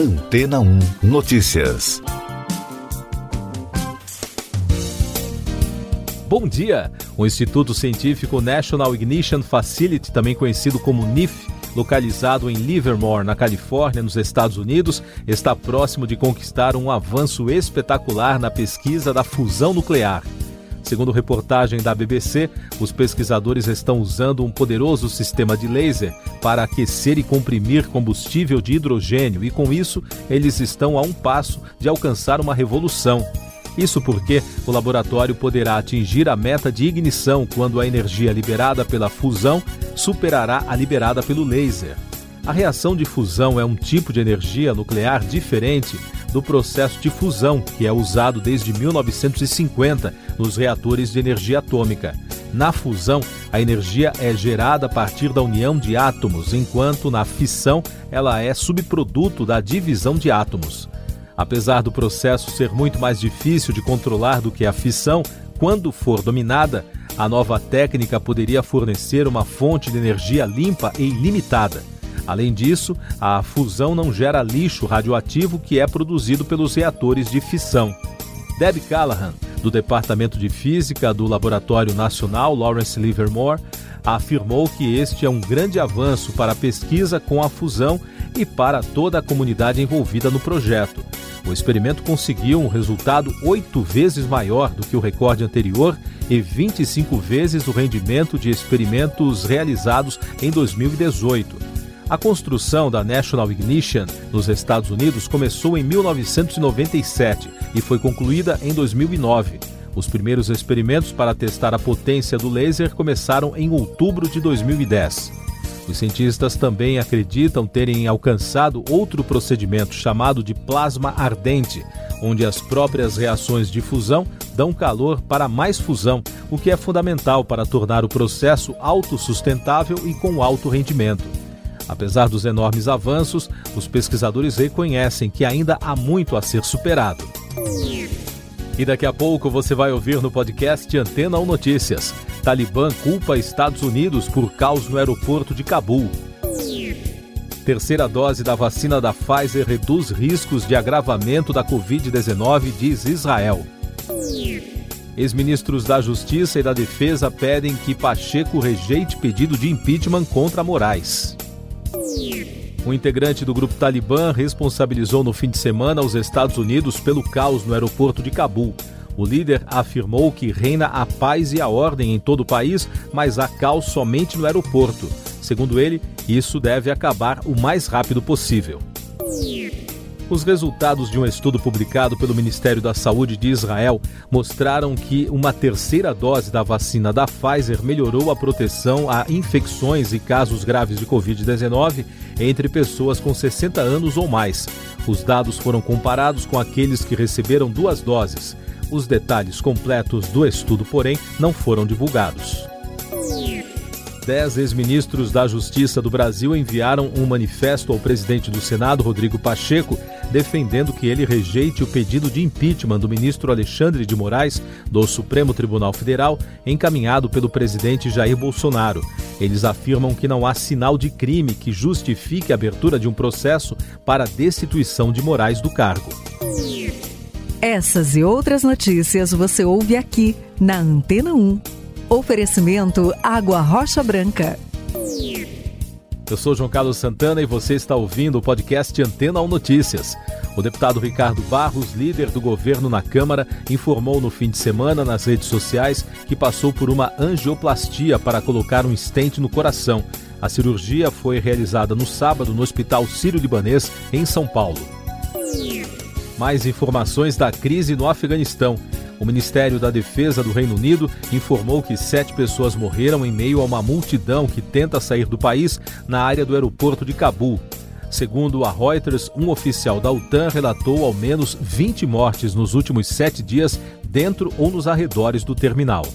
Antena 1 Notícias. Bom dia! O Instituto Científico National Ignition Facility, também conhecido como NIF, localizado em Livermore, na Califórnia, nos Estados Unidos, está próximo de conquistar um avanço espetacular na pesquisa da fusão nuclear. Segundo reportagem da BBC, os pesquisadores estão usando um poderoso sistema de laser para aquecer e comprimir combustível de hidrogênio e, com isso, eles estão a um passo de alcançar uma revolução. Isso porque o laboratório poderá atingir a meta de ignição quando a energia liberada pela fusão superará a liberada pelo laser. A reação de fusão é um tipo de energia nuclear diferente do processo de fusão, que é usado desde 1950 nos reatores de energia atômica. Na fusão, a energia é gerada a partir da união de átomos, enquanto na fissão ela é subproduto da divisão de átomos. Apesar do processo ser muito mais difícil de controlar do que a fissão, quando for dominada, a nova técnica poderia fornecer uma fonte de energia limpa e ilimitada. Além disso, a fusão não gera lixo radioativo que é produzido pelos reatores de fissão. Deb Callahan, do Departamento de Física do Laboratório Nacional Lawrence Livermore, afirmou que este é um grande avanço para a pesquisa com a fusão e para toda a comunidade envolvida no projeto. O experimento conseguiu um resultado oito vezes maior do que o recorde anterior e 25 vezes o rendimento de experimentos realizados em 2018. A construção da National Ignition nos Estados Unidos começou em 1997 e foi concluída em 2009. Os primeiros experimentos para testar a potência do laser começaram em outubro de 2010. Os cientistas também acreditam terem alcançado outro procedimento chamado de plasma ardente, onde as próprias reações de fusão dão calor para mais fusão, o que é fundamental para tornar o processo autossustentável e com alto rendimento. Apesar dos enormes avanços, os pesquisadores reconhecem que ainda há muito a ser superado. E daqui a pouco você vai ouvir no podcast Antena 1 Notícias. Talibã culpa Estados Unidos por caos no aeroporto de Cabul. Terceira dose da vacina da Pfizer reduz riscos de agravamento da Covid-19, diz Israel. Ex-ministros da Justiça e da Defesa pedem que Pacheco rejeite pedido de impeachment contra Moraes. Um integrante do grupo Talibã responsabilizou no fim de semana os Estados Unidos pelo caos no aeroporto de Cabul. O líder afirmou que reina a paz e a ordem em todo o país, mas há caos somente no aeroporto. Segundo ele, isso deve acabar o mais rápido possível. Os resultados de um estudo publicado pelo Ministério da Saúde de Israel mostraram que uma terceira dose da vacina da Pfizer melhorou a proteção a infecções e casos graves de Covid-19 entre pessoas com 60 anos ou mais. Os dados foram comparados com aqueles que receberam duas doses. Os detalhes completos do estudo, porém, não foram divulgados. Dez ex-ministros da Justiça do Brasil enviaram um manifesto ao presidente do Senado, Rodrigo Pacheco, defendendo que ele rejeite o pedido de impeachment do ministro Alexandre de Moraes do Supremo Tribunal Federal, encaminhado pelo presidente Jair Bolsonaro. Eles afirmam que não há sinal de crime que justifique a abertura de um processo para destituição de Moraes do cargo. Essas e outras notícias você ouve aqui na Antena 1. Oferecimento Água Rocha Branca. Eu sou João Carlos Santana e você está ouvindo o podcast Antena 1 Notícias. O deputado Ricardo Barros, líder do governo na Câmara, informou no fim de semana nas redes sociais que passou por uma angioplastia para colocar um estente no coração. A cirurgia foi realizada no sábado no Hospital Sírio-Libanês, em São Paulo. Mais informações da crise no Afeganistão. O Ministério da Defesa do Reino Unido informou que sete pessoas morreram em meio a uma multidão que tenta sair do país na área do aeroporto de Cabul. Segundo a Reuters, um oficial da OTAN relatou ao menos 20 mortes nos últimos sete dias dentro ou nos arredores do terminal.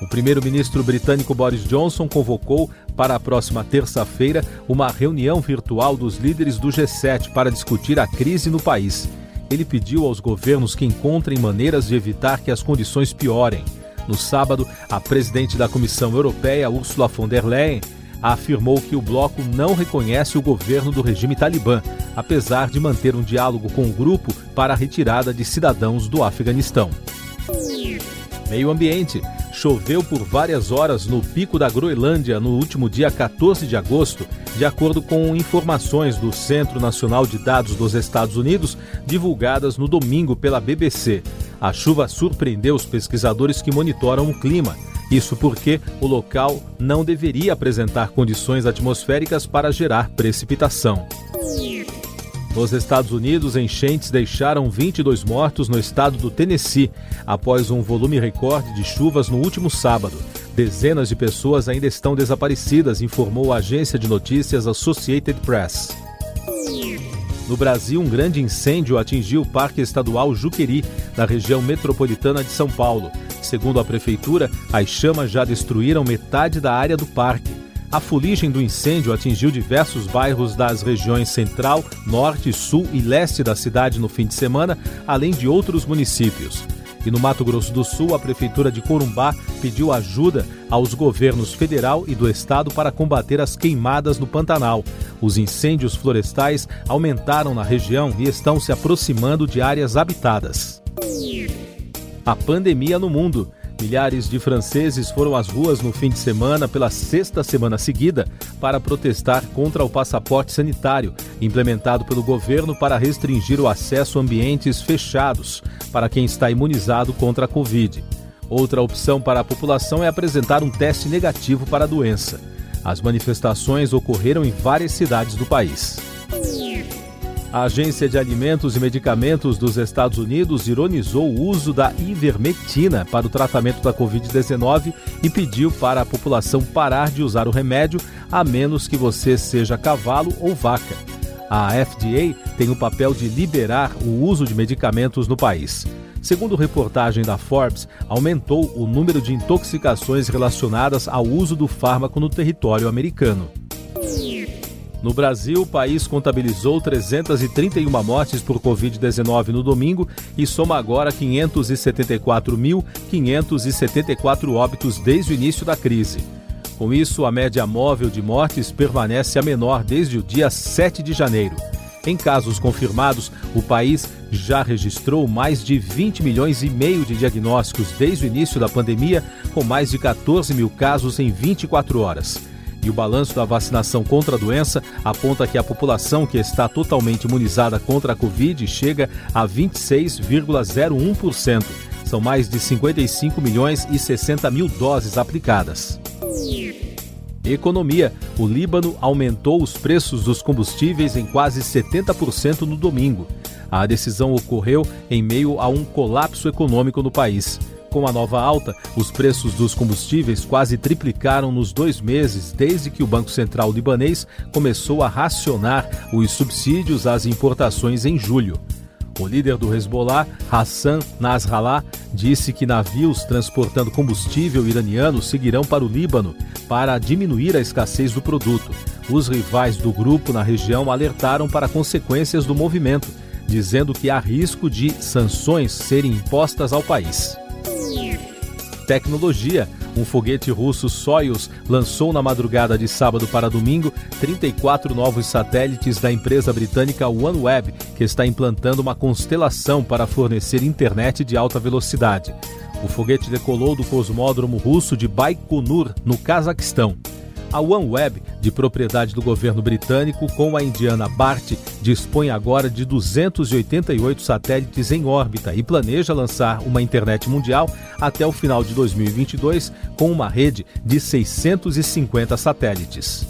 O primeiro-ministro britânico Boris Johnson convocou para a próxima terça-feira uma reunião virtual dos líderes do G7 para discutir a crise no país ele pediu aos governos que encontrem maneiras de evitar que as condições piorem. No sábado, a presidente da Comissão Europeia, Ursula von der Leyen, afirmou que o bloco não reconhece o governo do regime talibã, apesar de manter um diálogo com o grupo para a retirada de cidadãos do Afeganistão. Meio Ambiente. Choveu por várias horas no pico da Groenlândia no último dia 14 de agosto, de acordo com informações do Centro Nacional de Dados dos Estados Unidos, divulgadas no domingo pela BBC. A chuva surpreendeu os pesquisadores que monitoram o clima. Isso porque o local não deveria apresentar condições atmosféricas para gerar precipitação. Nos Estados Unidos, enchentes deixaram 22 mortos no estado do Tennessee, após um volume recorde de chuvas no último sábado. Dezenas de pessoas ainda estão desaparecidas, informou a agência de notícias Associated Press. No Brasil, um grande incêndio atingiu o Parque Estadual Juqueri, na região metropolitana de São Paulo. Segundo a prefeitura, as chamas já destruíram metade da área do parque. A fuligem do incêndio atingiu diversos bairros das regiões central, norte, sul e leste da cidade no fim de semana, além de outros municípios. E no Mato Grosso do Sul, a Prefeitura de Corumbá pediu ajuda aos governos federal e do estado para combater as queimadas no Pantanal. Os incêndios florestais aumentaram na região e estão se aproximando de áreas habitadas. A pandemia no mundo. Milhares de franceses foram às ruas no fim de semana pela sexta semana seguida para protestar contra o passaporte sanitário, implementado pelo governo para restringir o acesso a ambientes fechados para quem está imunizado contra a Covid. Outra opção para a população é apresentar um teste negativo para a doença. As manifestações ocorreram em várias cidades do país. A Agência de Alimentos e Medicamentos dos Estados Unidos ironizou o uso da ivermectina para o tratamento da Covid-19 e pediu para a população parar de usar o remédio a menos que você seja cavalo ou vaca. A FDA tem o papel de liberar o uso de medicamentos no país. Segundo reportagem da Forbes, aumentou o número de intoxicações relacionadas ao uso do fármaco no território americano. No Brasil, o país contabilizou 331 mortes por Covid-19 no domingo e soma agora 574.574 óbitos desde o início da crise. Com isso, a média móvel de mortes permanece a menor desde o dia 7 de janeiro. Em casos confirmados, o país já registrou mais de 20 milhões e meio de diagnósticos desde o início da pandemia, com mais de 14 mil casos em 24 horas. E o balanço da vacinação contra a doença aponta que a população que está totalmente imunizada contra a Covid chega a 26,01%. São mais de 55 milhões e 60 mil doses aplicadas. Economia. O Líbano aumentou os preços dos combustíveis em quase 70% no domingo. A decisão ocorreu em meio a um colapso econômico no país. Com a nova alta, os preços dos combustíveis quase triplicaram nos dois meses desde que o Banco Central libanês começou a racionar os subsídios às importações em julho. O líder do Hezbollah, Hassan Nasrallah, disse que navios transportando combustível iraniano seguirão para o Líbano para diminuir a escassez do produto. Os rivais do grupo na região alertaram para consequências do movimento, dizendo que há risco de sanções serem impostas ao país. Tecnologia. Um foguete russo Soyuz lançou na madrugada de sábado para domingo 34 novos satélites da empresa britânica OneWeb, que está implantando uma constelação para fornecer internet de alta velocidade. O foguete decolou do cosmódromo russo de Baikonur, no Cazaquistão. A OneWeb, de propriedade do governo britânico, com a indiana BART, dispõe agora de 288 satélites em órbita e planeja lançar uma internet mundial até o final de 2022 com uma rede de 650 satélites.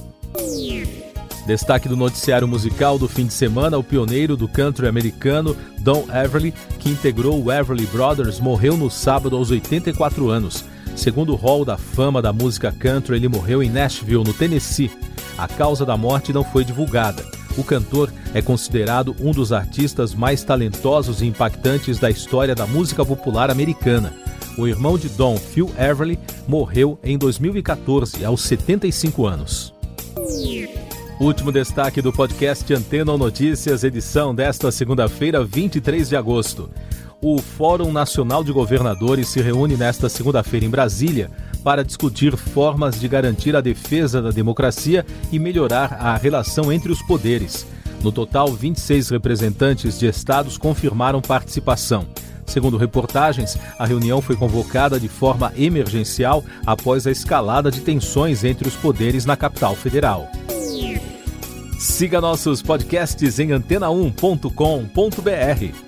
Destaque do noticiário musical do fim de semana: o pioneiro do country americano, Don Everly, que integrou o Everly Brothers, morreu no sábado aos 84 anos. Segundo o Hall da Fama da música country, ele morreu em Nashville, no Tennessee. A causa da morte não foi divulgada. O cantor é considerado um dos artistas mais talentosos e impactantes da história da música popular americana. O irmão de Don, Phil Everly, morreu em 2014, aos 75 anos. Último destaque do podcast Antena Notícias, edição desta segunda-feira, 23 de agosto. O Fórum Nacional de Governadores se reúne nesta segunda-feira em Brasília para discutir formas de garantir a defesa da democracia e melhorar a relação entre os poderes. No total, 26 representantes de estados confirmaram participação. Segundo reportagens, a reunião foi convocada de forma emergencial após a escalada de tensões entre os poderes na capital federal. Siga nossos podcasts em antena1.com.br.